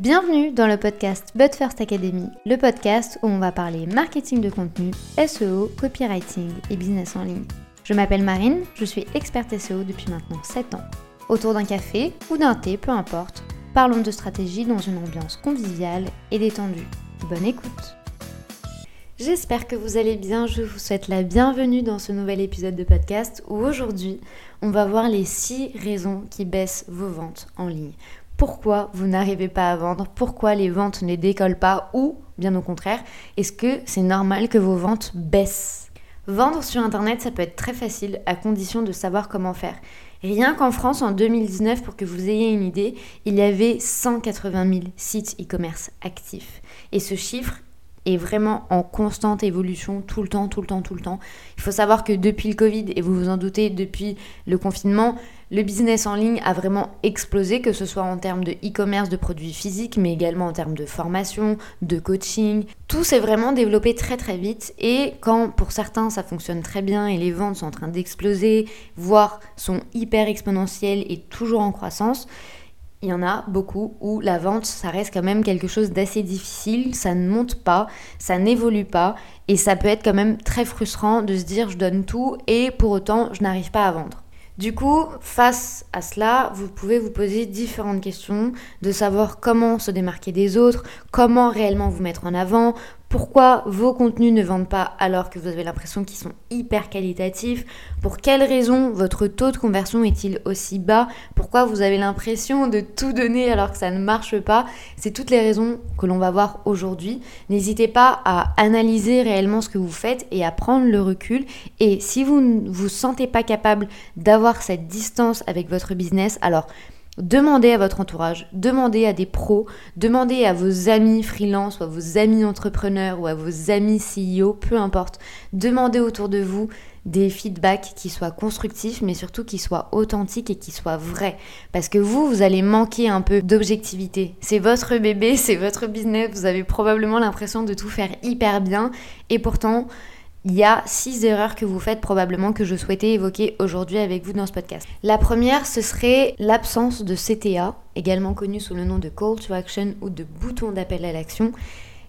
Bienvenue dans le podcast But First Academy, le podcast où on va parler marketing de contenu, SEO, copywriting et business en ligne. Je m'appelle Marine, je suis experte SEO depuis maintenant 7 ans. Autour d'un café ou d'un thé, peu importe, parlons de stratégie dans une ambiance conviviale et détendue. Bonne écoute J'espère que vous allez bien, je vous souhaite la bienvenue dans ce nouvel épisode de podcast où aujourd'hui on va voir les 6 raisons qui baissent vos ventes en ligne pourquoi vous n'arrivez pas à vendre, pourquoi les ventes ne décollent pas ou, bien au contraire, est-ce que c'est normal que vos ventes baissent? Vendre sur Internet, ça peut être très facile à condition de savoir comment faire. Rien qu'en France, en 2019, pour que vous ayez une idée, il y avait 180 000 sites e-commerce actifs. Et ce chiffre est vraiment en constante évolution tout le temps, tout le temps, tout le temps. Il faut savoir que depuis le Covid, et vous vous en doutez, depuis le confinement, le business en ligne a vraiment explosé, que ce soit en termes de e-commerce, de produits physiques, mais également en termes de formation, de coaching. Tout s'est vraiment développé très très vite et quand pour certains ça fonctionne très bien et les ventes sont en train d'exploser, voire sont hyper exponentielles et toujours en croissance, il y en a beaucoup où la vente, ça reste quand même quelque chose d'assez difficile, ça ne monte pas, ça n'évolue pas, et ça peut être quand même très frustrant de se dire je donne tout et pour autant je n'arrive pas à vendre. Du coup, face à cela, vous pouvez vous poser différentes questions, de savoir comment se démarquer des autres, comment réellement vous mettre en avant, pourquoi vos contenus ne vendent pas alors que vous avez l'impression qu'ils sont hyper qualitatifs? Pour quelles raisons votre taux de conversion est-il aussi bas? Pourquoi vous avez l'impression de tout donner alors que ça ne marche pas? C'est toutes les raisons que l'on va voir aujourd'hui. N'hésitez pas à analyser réellement ce que vous faites et à prendre le recul. Et si vous ne vous sentez pas capable d'avoir cette distance avec votre business, alors Demandez à votre entourage, demandez à des pros, demandez à vos amis freelance ou à vos amis entrepreneurs ou à vos amis CEO, peu importe. Demandez autour de vous des feedbacks qui soient constructifs mais surtout qui soient authentiques et qui soient vrais. Parce que vous, vous allez manquer un peu d'objectivité. C'est votre bébé, c'est votre business, vous avez probablement l'impression de tout faire hyper bien et pourtant il y a six erreurs que vous faites probablement que je souhaitais évoquer aujourd'hui avec vous dans ce podcast. La première, ce serait l'absence de CTA, également connu sous le nom de Call to Action ou de bouton d'appel à l'action.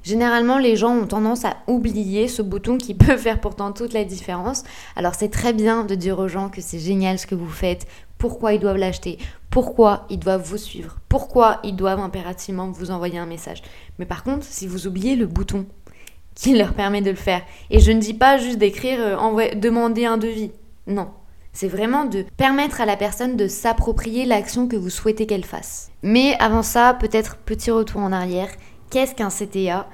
Généralement, les gens ont tendance à oublier ce bouton qui peut faire pourtant toute la différence. Alors c'est très bien de dire aux gens que c'est génial ce que vous faites, pourquoi ils doivent l'acheter, pourquoi ils doivent vous suivre, pourquoi ils doivent impérativement vous envoyer un message. Mais par contre, si vous oubliez le bouton qui leur permet de le faire. Et je ne dis pas juste d'écrire euh, demander un devis. Non. C'est vraiment de permettre à la personne de s'approprier l'action que vous souhaitez qu'elle fasse. Mais avant ça, peut-être petit retour en arrière. Qu'est-ce qu'un CTA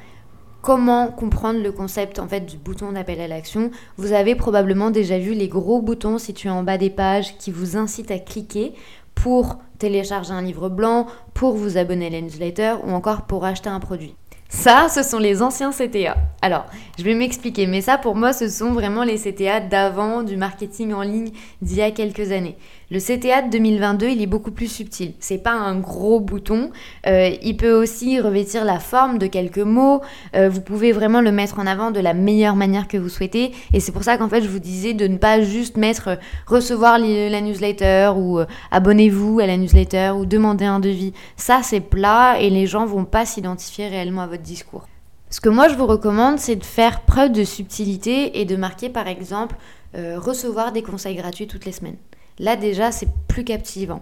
Comment comprendre le concept en fait du bouton d'appel à l'action? Vous avez probablement déjà vu les gros boutons situés en bas des pages qui vous incitent à cliquer pour télécharger un livre blanc, pour vous abonner à la ou encore pour acheter un produit. Ça, ce sont les anciens CTA. Alors, je vais m'expliquer, mais ça pour moi, ce sont vraiment les CTA d'avant du marketing en ligne d'il y a quelques années. Le CTA de 2022, il est beaucoup plus subtil. C'est pas un gros bouton. Euh, il peut aussi revêtir la forme de quelques mots. Euh, vous pouvez vraiment le mettre en avant de la meilleure manière que vous souhaitez. Et c'est pour ça qu'en fait, je vous disais de ne pas juste mettre euh, recevoir la newsletter ou abonnez-vous à la newsletter ou demandez un devis. Ça, c'est plat et les gens vont pas s'identifier réellement à votre discours. Ce que moi je vous recommande, c'est de faire preuve de subtilité et de marquer par exemple recevoir des conseils gratuits toutes les semaines. Là déjà, c'est plus captivant.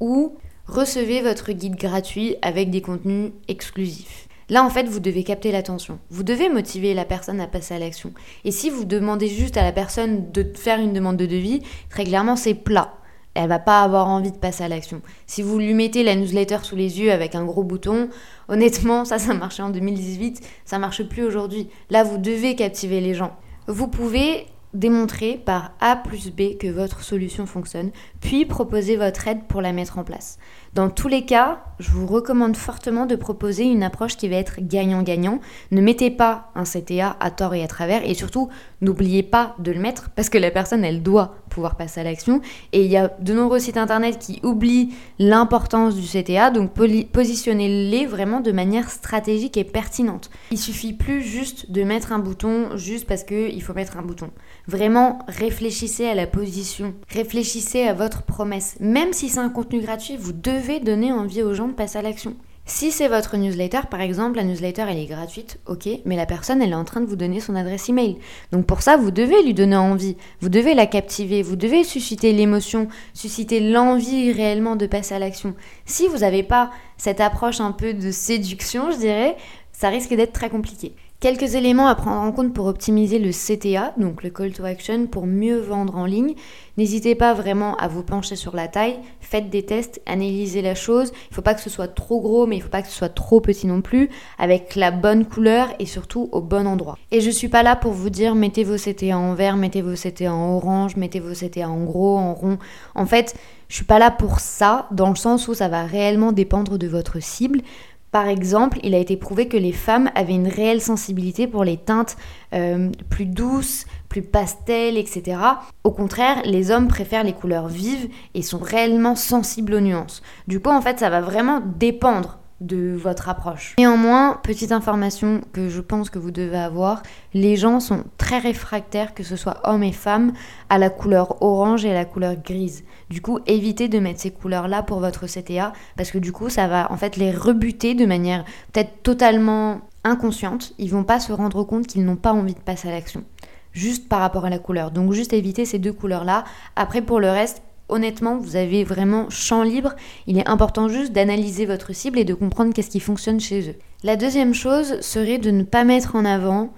Ou recevez votre guide gratuit avec des contenus exclusifs. Là, en fait, vous devez capter l'attention. Vous devez motiver la personne à passer à l'action. Et si vous demandez juste à la personne de faire une demande de devis, très clairement, c'est plat. Elle va pas avoir envie de passer à l'action. Si vous lui mettez la newsletter sous les yeux avec un gros bouton, honnêtement, ça, ça marchait en 2018, ça marche plus aujourd'hui. Là, vous devez captiver les gens. Vous pouvez démontrer par A plus B que votre solution fonctionne, puis proposer votre aide pour la mettre en place. Dans tous les cas, je vous recommande fortement de proposer une approche qui va être gagnant-gagnant. Ne mettez pas un CTA à tort et à travers et surtout n'oubliez pas de le mettre parce que la personne elle doit pouvoir passer à l'action et il y a de nombreux sites internet qui oublient l'importance du CTA donc positionnez-les vraiment de manière stratégique et pertinente. Il suffit plus juste de mettre un bouton juste parce qu'il faut mettre un bouton. Vraiment réfléchissez à la position, réfléchissez à votre promesse. Même si c'est un contenu gratuit, vous devez donner envie aux gens de passer à l'action. Si c'est votre newsletter, par exemple, la newsletter elle est gratuite, ok, mais la personne elle est en train de vous donner son adresse email. Donc pour ça, vous devez lui donner envie, vous devez la captiver, vous devez susciter l'émotion, susciter l'envie réellement de passer à l'action. Si vous n'avez pas cette approche un peu de séduction, je dirais, ça risque d'être très compliqué. Quelques éléments à prendre en compte pour optimiser le CTA, donc le call to action, pour mieux vendre en ligne. N'hésitez pas vraiment à vous pencher sur la taille, faites des tests, analysez la chose. Il ne faut pas que ce soit trop gros, mais il ne faut pas que ce soit trop petit non plus, avec la bonne couleur et surtout au bon endroit. Et je ne suis pas là pour vous dire mettez vos CTA en vert, mettez vos CTA en orange, mettez vos CTA en gros, en rond. En fait, je suis pas là pour ça, dans le sens où ça va réellement dépendre de votre cible. Par exemple, il a été prouvé que les femmes avaient une réelle sensibilité pour les teintes euh, plus douces, plus pastel, etc. Au contraire, les hommes préfèrent les couleurs vives et sont réellement sensibles aux nuances. Du coup, en fait, ça va vraiment dépendre de votre approche. Néanmoins, petite information que je pense que vous devez avoir, les gens sont très réfractaires, que ce soit hommes et femmes, à la couleur orange et à la couleur grise. Du coup, évitez de mettre ces couleurs-là pour votre CTA, parce que du coup, ça va en fait les rebuter de manière peut-être totalement inconsciente. Ils vont pas se rendre compte qu'ils n'ont pas envie de passer à l'action juste par rapport à la couleur. Donc juste éviter ces deux couleurs-là. Après pour le reste, honnêtement, vous avez vraiment champ libre. Il est important juste d'analyser votre cible et de comprendre qu'est-ce qui fonctionne chez eux. La deuxième chose serait de ne pas mettre en avant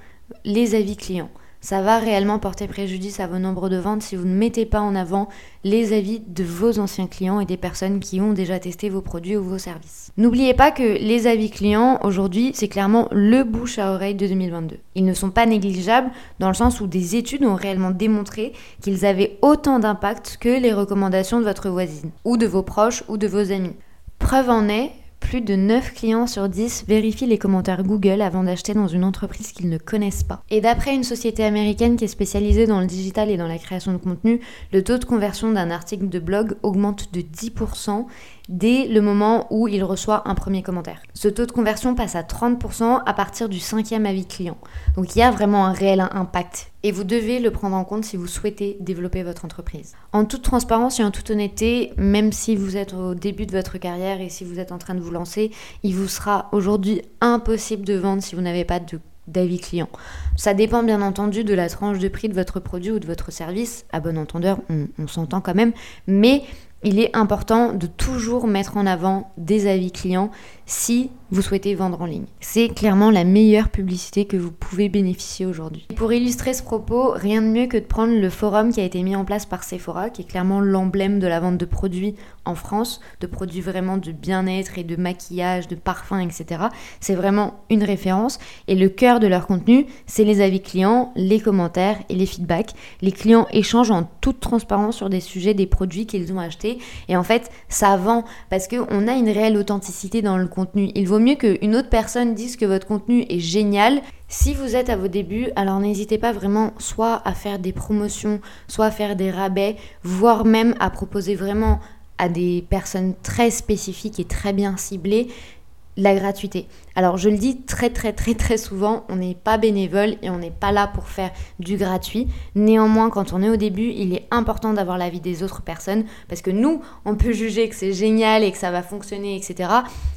les avis clients ça va réellement porter préjudice à vos nombres de ventes si vous ne mettez pas en avant les avis de vos anciens clients et des personnes qui ont déjà testé vos produits ou vos services. N'oubliez pas que les avis clients, aujourd'hui, c'est clairement le bouche à oreille de 2022. Ils ne sont pas négligeables dans le sens où des études ont réellement démontré qu'ils avaient autant d'impact que les recommandations de votre voisine, ou de vos proches, ou de vos amis. Preuve en est, plus de 9 clients sur 10 vérifient les commentaires Google avant d'acheter dans une entreprise qu'ils ne connaissent pas. Et d'après une société américaine qui est spécialisée dans le digital et dans la création de contenu, le taux de conversion d'un article de blog augmente de 10% dès le moment où il reçoit un premier commentaire. Ce taux de conversion passe à 30% à partir du cinquième avis client. Donc il y a vraiment un réel impact et vous devez le prendre en compte si vous souhaitez développer votre entreprise. En toute transparence et en toute honnêteté, même si vous êtes au début de votre carrière et si vous êtes en train de vous lancer, il vous sera aujourd'hui impossible de vendre si vous n'avez pas d'avis client. Ça dépend bien entendu de la tranche de prix de votre produit ou de votre service. À bon entendeur, on s'entend quand même. Mais il est important de toujours mettre en avant des avis clients si vous souhaitez vendre en ligne. C'est clairement la meilleure publicité que vous pouvez bénéficier aujourd'hui. Pour illustrer ce propos, rien de mieux que de prendre le forum qui a été mis en place par Sephora, qui est clairement l'emblème de la vente de produits en France, de produits vraiment de bien-être et de maquillage, de parfums, etc. C'est vraiment une référence. Et le cœur de leur contenu, c'est les avis clients, les commentaires et les feedbacks. Les clients échangent en toute transparence sur des sujets, des produits qu'ils ont achetés. Et en fait, ça vend parce qu'on a une réelle authenticité dans le contenu. Il vaut mieux qu'une autre personne dise que votre contenu est génial. Si vous êtes à vos débuts, alors n'hésitez pas vraiment soit à faire des promotions, soit à faire des rabais, voire même à proposer vraiment à des personnes très spécifiques et très bien ciblées la gratuité. Alors je le dis très très très très souvent, on n'est pas bénévole et on n'est pas là pour faire du gratuit. Néanmoins, quand on est au début, il est important d'avoir l'avis des autres personnes parce que nous, on peut juger que c'est génial et que ça va fonctionner, etc.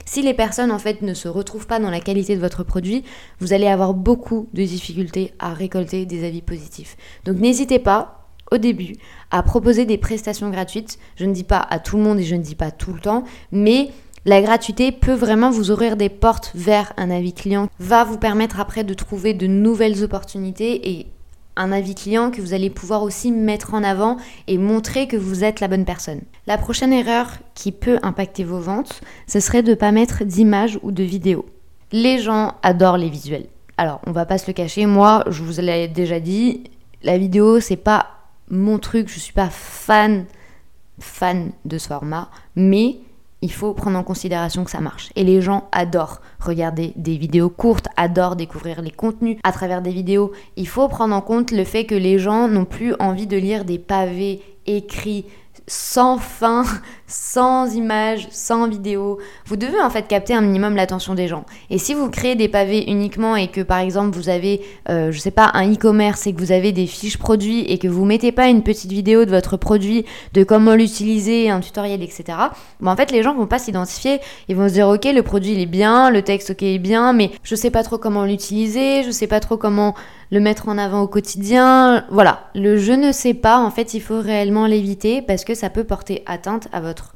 Si les personnes en fait ne se retrouvent pas dans la qualité de votre produit, vous allez avoir beaucoup de difficultés à récolter des avis positifs. Donc n'hésitez pas au début à proposer des prestations gratuites. Je ne dis pas à tout le monde et je ne dis pas tout le temps, mais la gratuité peut vraiment vous ouvrir des portes vers un avis client, va vous permettre après de trouver de nouvelles opportunités et un avis client que vous allez pouvoir aussi mettre en avant et montrer que vous êtes la bonne personne. La prochaine erreur qui peut impacter vos ventes, ce serait de ne pas mettre d'image ou de vidéo. Les gens adorent les visuels. Alors, on va pas se le cacher, moi, je vous l'ai déjà dit, la vidéo, c'est pas mon truc, je suis pas fan fan de ce format, mais il faut prendre en considération que ça marche. Et les gens adorent regarder des vidéos courtes, adorent découvrir les contenus à travers des vidéos. Il faut prendre en compte le fait que les gens n'ont plus envie de lire des pavés écrits sans fin, sans images, sans vidéo. Vous devez en fait capter un minimum l'attention des gens. Et si vous créez des pavés uniquement et que par exemple vous avez, euh, je sais pas, un e-commerce et que vous avez des fiches produits et que vous mettez pas une petite vidéo de votre produit, de comment l'utiliser, un tutoriel, etc. Bon, en fait, les gens vont pas s'identifier. Ils vont se dire, ok, le produit il est bien, le texte ok est bien, mais je sais pas trop comment l'utiliser, je sais pas trop comment le mettre en avant au quotidien. Voilà, le je ne sais pas, en fait, il faut réellement l'éviter parce que ça peut porter atteinte à votre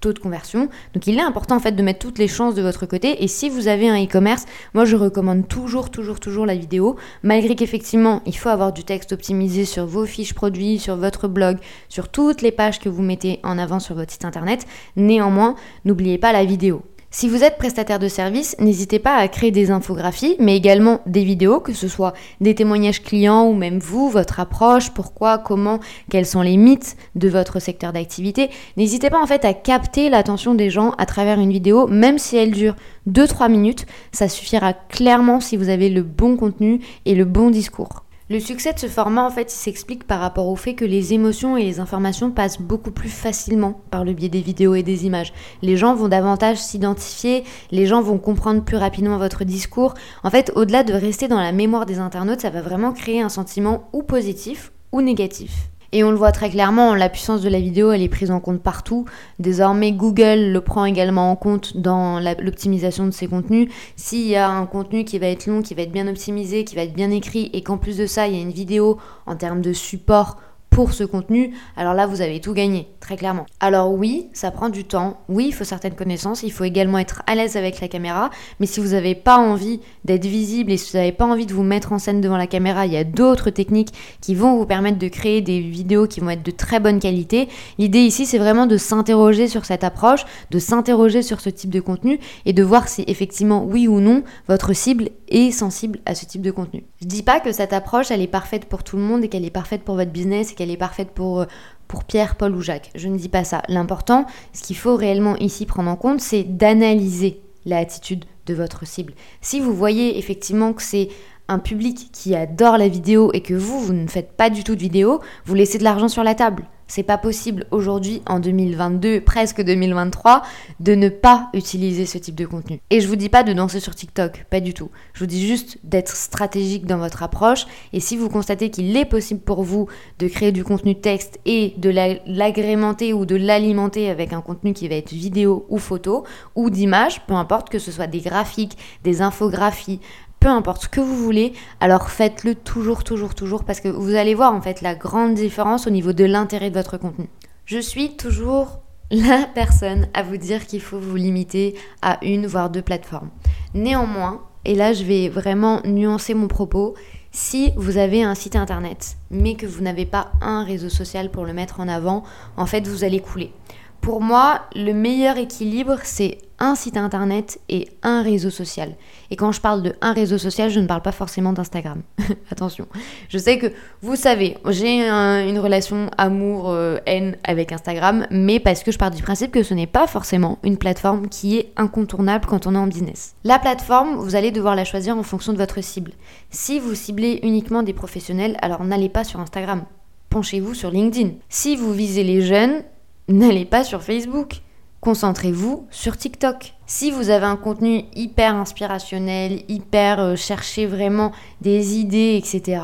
taux de conversion. Donc il est important en fait de mettre toutes les chances de votre côté. Et si vous avez un e-commerce, moi je recommande toujours, toujours, toujours la vidéo. Malgré qu'effectivement il faut avoir du texte optimisé sur vos fiches produits, sur votre blog, sur toutes les pages que vous mettez en avant sur votre site internet. Néanmoins, n'oubliez pas la vidéo. Si vous êtes prestataire de service, n'hésitez pas à créer des infographies, mais également des vidéos, que ce soit des témoignages clients ou même vous, votre approche, pourquoi, comment, quels sont les mythes de votre secteur d'activité. N'hésitez pas en fait à capter l'attention des gens à travers une vidéo, même si elle dure 2-3 minutes, ça suffira clairement si vous avez le bon contenu et le bon discours. Le succès de ce format, en fait, il s'explique par rapport au fait que les émotions et les informations passent beaucoup plus facilement par le biais des vidéos et des images. Les gens vont davantage s'identifier, les gens vont comprendre plus rapidement votre discours. En fait, au-delà de rester dans la mémoire des internautes, ça va vraiment créer un sentiment ou positif ou négatif. Et on le voit très clairement, la puissance de la vidéo, elle est prise en compte partout. Désormais, Google le prend également en compte dans l'optimisation de ses contenus. S'il y a un contenu qui va être long, qui va être bien optimisé, qui va être bien écrit, et qu'en plus de ça, il y a une vidéo en termes de support pour ce contenu, alors là, vous avez tout gagné, très clairement. Alors oui, ça prend du temps, oui, il faut certaines connaissances, il faut également être à l'aise avec la caméra, mais si vous n'avez pas envie d'être visible et si vous n'avez pas envie de vous mettre en scène devant la caméra, il y a d'autres techniques qui vont vous permettre de créer des vidéos qui vont être de très bonne qualité. L'idée ici, c'est vraiment de s'interroger sur cette approche, de s'interroger sur ce type de contenu et de voir si effectivement, oui ou non, votre cible est sensible à ce type de contenu. Je dis pas que cette approche, elle est parfaite pour tout le monde et qu'elle est parfaite pour votre business et qu'elle est parfaite euh, pour Pierre, Paul ou Jacques. Je ne dis pas ça. L'important, ce qu'il faut réellement ici prendre en compte, c'est d'analyser l'attitude de votre cible. Si vous voyez effectivement que c'est un public qui adore la vidéo et que vous, vous ne faites pas du tout de vidéo, vous laissez de l'argent sur la table. C'est pas possible aujourd'hui, en 2022, presque 2023, de ne pas utiliser ce type de contenu. Et je vous dis pas de danser sur TikTok, pas du tout. Je vous dis juste d'être stratégique dans votre approche. Et si vous constatez qu'il est possible pour vous de créer du contenu texte et de l'agrémenter ou de l'alimenter avec un contenu qui va être vidéo ou photo ou d'image, peu importe que ce soit des graphiques, des infographies, peu importe ce que vous voulez, alors faites-le toujours, toujours, toujours, parce que vous allez voir en fait la grande différence au niveau de l'intérêt de votre contenu. Je suis toujours la personne à vous dire qu'il faut vous limiter à une voire deux plateformes. Néanmoins, et là je vais vraiment nuancer mon propos, si vous avez un site internet mais que vous n'avez pas un réseau social pour le mettre en avant, en fait vous allez couler. Pour moi, le meilleur équilibre, c'est un site internet et un réseau social. Et quand je parle de un réseau social, je ne parle pas forcément d'Instagram. Attention. Je sais que vous savez, j'ai une relation amour-haine avec Instagram, mais parce que je pars du principe que ce n'est pas forcément une plateforme qui est incontournable quand on est en business. La plateforme, vous allez devoir la choisir en fonction de votre cible. Si vous ciblez uniquement des professionnels, alors n'allez pas sur Instagram. Penchez-vous sur LinkedIn. Si vous visez les jeunes, n'allez pas sur Facebook. Concentrez-vous sur TikTok. Si vous avez un contenu hyper inspirationnel, hyper euh, cherchez vraiment des idées, etc.,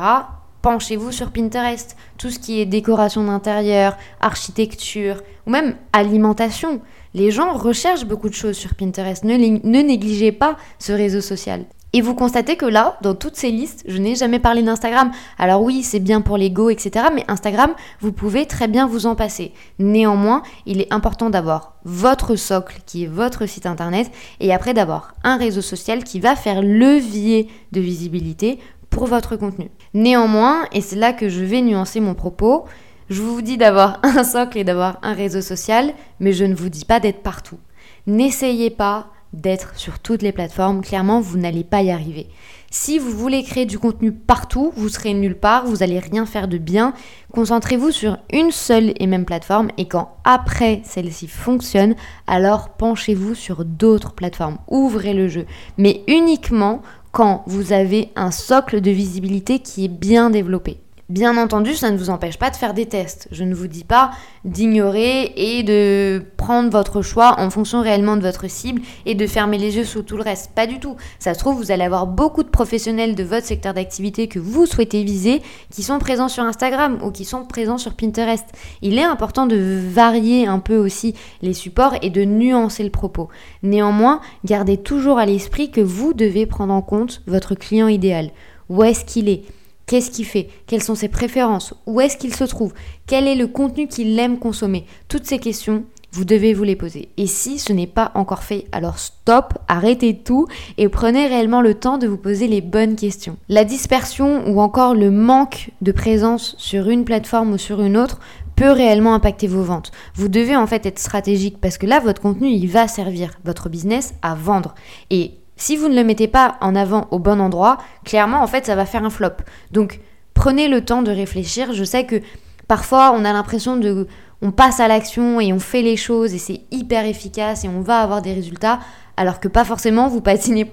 penchez-vous sur Pinterest. Tout ce qui est décoration d'intérieur, architecture ou même alimentation. Les gens recherchent beaucoup de choses sur Pinterest. Ne, ne négligez pas ce réseau social. Et vous constatez que là, dans toutes ces listes, je n'ai jamais parlé d'Instagram. Alors oui, c'est bien pour l'ego, etc. Mais Instagram, vous pouvez très bien vous en passer. Néanmoins, il est important d'avoir votre socle, qui est votre site internet, et après d'avoir un réseau social qui va faire levier de visibilité pour votre contenu. Néanmoins, et c'est là que je vais nuancer mon propos, je vous dis d'avoir un socle et d'avoir un réseau social, mais je ne vous dis pas d'être partout. N'essayez pas d'être sur toutes les plateformes, clairement, vous n'allez pas y arriver. Si vous voulez créer du contenu partout, vous serez nulle part, vous n'allez rien faire de bien. Concentrez-vous sur une seule et même plateforme et quand après celle-ci fonctionne, alors penchez-vous sur d'autres plateformes. Ouvrez le jeu, mais uniquement quand vous avez un socle de visibilité qui est bien développé. Bien entendu, ça ne vous empêche pas de faire des tests. Je ne vous dis pas d'ignorer et de prendre votre choix en fonction réellement de votre cible et de fermer les yeux sur tout le reste. Pas du tout. Ça se trouve, vous allez avoir beaucoup de professionnels de votre secteur d'activité que vous souhaitez viser qui sont présents sur Instagram ou qui sont présents sur Pinterest. Il est important de varier un peu aussi les supports et de nuancer le propos. Néanmoins, gardez toujours à l'esprit que vous devez prendre en compte votre client idéal. Où est-ce qu'il est? Qu'est-ce qu'il fait? Quelles sont ses préférences? Où est-ce qu'il se trouve? Quel est le contenu qu'il aime consommer? Toutes ces questions, vous devez vous les poser. Et si ce n'est pas encore fait, alors stop, arrêtez tout et prenez réellement le temps de vous poser les bonnes questions. La dispersion ou encore le manque de présence sur une plateforme ou sur une autre peut réellement impacter vos ventes. Vous devez en fait être stratégique parce que là, votre contenu, il va servir votre business à vendre. Et si vous ne le mettez pas en avant au bon endroit, clairement, en fait, ça va faire un flop. Donc, prenez le temps de réfléchir. Je sais que parfois, on a l'impression de... On passe à l'action et on fait les choses et c'est hyper efficace et on va avoir des résultats, alors que pas forcément, vous patinez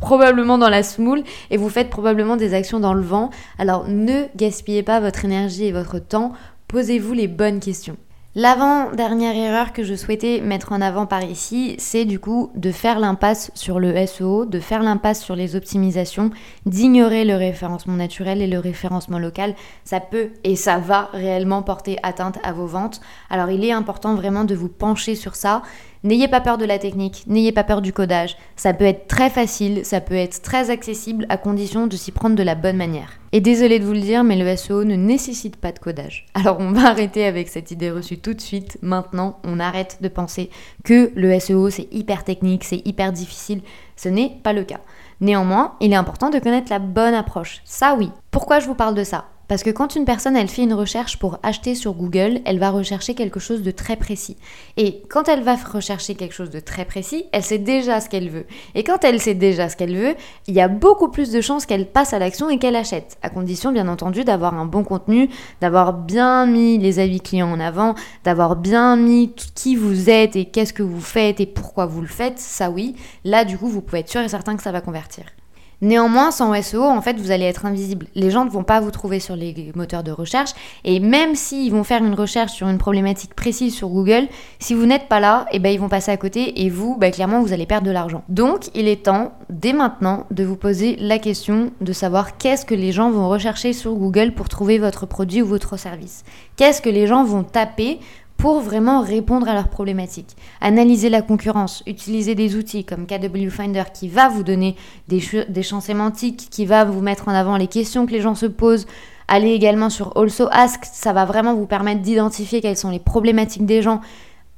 probablement dans la smoule et vous faites probablement des actions dans le vent. Alors ne gaspillez pas votre énergie et votre temps, posez-vous les bonnes questions. L'avant-dernière erreur que je souhaitais mettre en avant par ici, c'est du coup de faire l'impasse sur le SEO, de faire l'impasse sur les optimisations, d'ignorer le référencement naturel et le référencement local. Ça peut et ça va réellement porter atteinte à vos ventes. Alors il est important vraiment de vous pencher sur ça N'ayez pas peur de la technique, n'ayez pas peur du codage. Ça peut être très facile, ça peut être très accessible à condition de s'y prendre de la bonne manière. Et désolé de vous le dire, mais le SEO ne nécessite pas de codage. Alors on va arrêter avec cette idée reçue tout de suite. Maintenant, on arrête de penser que le SEO c'est hyper technique, c'est hyper difficile. Ce n'est pas le cas. Néanmoins, il est important de connaître la bonne approche. Ça oui. Pourquoi je vous parle de ça? Parce que quand une personne, elle fait une recherche pour acheter sur Google, elle va rechercher quelque chose de très précis. Et quand elle va rechercher quelque chose de très précis, elle sait déjà ce qu'elle veut. Et quand elle sait déjà ce qu'elle veut, il y a beaucoup plus de chances qu'elle passe à l'action et qu'elle achète. À condition, bien entendu, d'avoir un bon contenu, d'avoir bien mis les avis clients en avant, d'avoir bien mis qui vous êtes et qu'est-ce que vous faites et pourquoi vous le faites. Ça oui, là du coup, vous pouvez être sûr et certain que ça va convertir. Néanmoins, sans SEO, en fait, vous allez être invisible. Les gens ne vont pas vous trouver sur les moteurs de recherche. Et même s'ils vont faire une recherche sur une problématique précise sur Google, si vous n'êtes pas là, eh ben, ils vont passer à côté et vous, bah, clairement, vous allez perdre de l'argent. Donc, il est temps, dès maintenant, de vous poser la question de savoir qu'est-ce que les gens vont rechercher sur Google pour trouver votre produit ou votre service. Qu'est-ce que les gens vont taper pour vraiment répondre à leurs problématiques. Analyser la concurrence, utiliser des outils comme KW Finder qui va vous donner des, champs sémantiques, qui va vous mettre en avant les questions que les gens se posent. Allez également sur Also Ask, ça va vraiment vous permettre d'identifier quelles sont les problématiques des gens.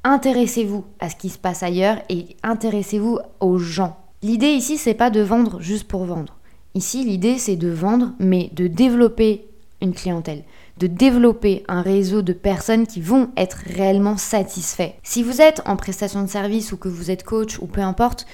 Intéressez-vous à ce qui se passe ailleurs et intéressez-vous aux gens. L'idée ici, c'est pas de vendre juste pour vendre. Ici, l'idée, c'est de vendre, mais de développer une clientèle de développer un réseau de personnes qui vont être réellement satisfaits. Si vous êtes en prestation de service ou que vous êtes coach ou peu importe,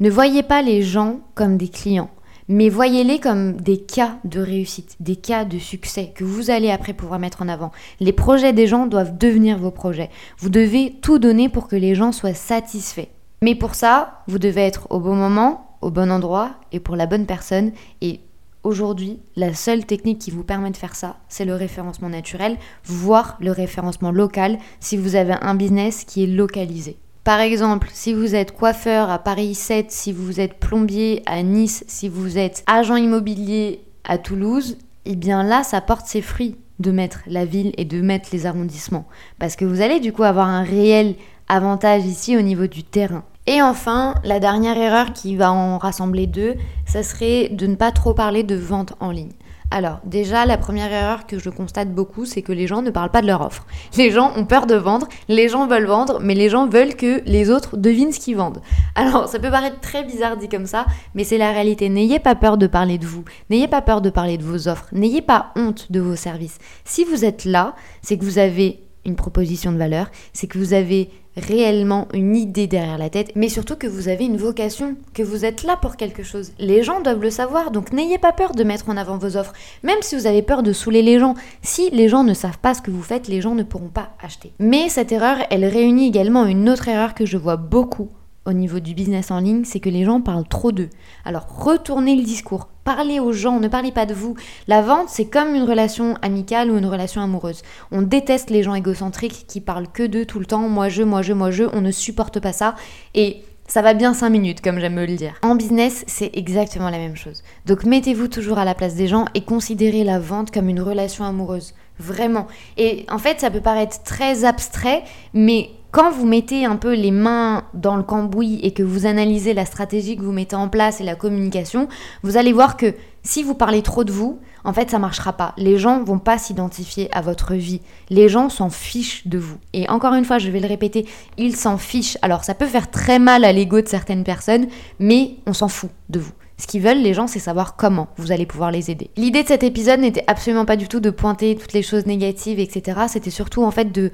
ne voyez pas les gens comme des clients, mais voyez-les comme des cas de réussite, des cas de succès que vous allez après pouvoir mettre en avant. Les projets des gens doivent devenir vos projets. Vous devez tout donner pour que les gens soient satisfaits. Mais pour ça, vous devez être au bon moment, au bon endroit et pour la bonne personne et Aujourd'hui, la seule technique qui vous permet de faire ça, c'est le référencement naturel, voire le référencement local si vous avez un business qui est localisé. Par exemple, si vous êtes coiffeur à Paris 7, si vous êtes plombier à Nice, si vous êtes agent immobilier à Toulouse, eh bien là, ça porte ses fruits de mettre la ville et de mettre les arrondissements. Parce que vous allez du coup avoir un réel avantage ici au niveau du terrain. Et enfin, la dernière erreur qui va en rassembler deux, ça serait de ne pas trop parler de vente en ligne. Alors déjà, la première erreur que je constate beaucoup, c'est que les gens ne parlent pas de leur offre. Les gens ont peur de vendre, les gens veulent vendre, mais les gens veulent que les autres devinent ce qu'ils vendent. Alors ça peut paraître très bizarre dit comme ça, mais c'est la réalité. N'ayez pas peur de parler de vous, n'ayez pas peur de parler de vos offres, n'ayez pas honte de vos services. Si vous êtes là, c'est que vous avez une proposition de valeur, c'est que vous avez réellement une idée derrière la tête, mais surtout que vous avez une vocation, que vous êtes là pour quelque chose. Les gens doivent le savoir, donc n'ayez pas peur de mettre en avant vos offres, même si vous avez peur de saouler les gens. Si les gens ne savent pas ce que vous faites, les gens ne pourront pas acheter. Mais cette erreur, elle réunit également une autre erreur que je vois beaucoup au niveau du business en ligne, c'est que les gens parlent trop d'eux. Alors retournez le discours. Parlez aux gens, ne parlez pas de vous. La vente, c'est comme une relation amicale ou une relation amoureuse. On déteste les gens égocentriques qui parlent que d'eux tout le temps, moi je, moi je, moi je, on ne supporte pas ça. Et ça va bien 5 minutes, comme j'aime me le dire. En business, c'est exactement la même chose. Donc mettez-vous toujours à la place des gens et considérez la vente comme une relation amoureuse. Vraiment. Et en fait, ça peut paraître très abstrait, mais quand vous mettez un peu les mains dans le cambouis et que vous analysez la stratégie que vous mettez en place et la communication, vous allez voir que si vous parlez trop de vous, en fait, ça marchera pas. Les gens vont pas s'identifier à votre vie. Les gens s'en fichent de vous. Et encore une fois, je vais le répéter, ils s'en fichent. Alors, ça peut faire très mal à l'ego de certaines personnes, mais on s'en fout de vous. Ce qu'ils veulent, les gens, c'est savoir comment vous allez pouvoir les aider. L'idée de cet épisode n'était absolument pas du tout de pointer toutes les choses négatives, etc. C'était surtout en fait de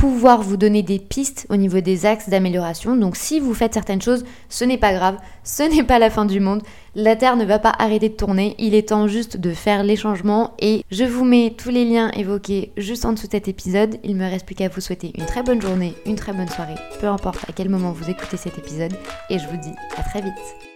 pouvoir vous donner des pistes au niveau des axes d'amélioration. Donc si vous faites certaines choses, ce n'est pas grave, ce n'est pas la fin du monde. La Terre ne va pas arrêter de tourner, il est temps juste de faire les changements et je vous mets tous les liens évoqués juste en dessous de cet épisode. Il me reste plus qu'à vous souhaiter une très bonne journée, une très bonne soirée, peu importe à quel moment vous écoutez cet épisode et je vous dis à très vite.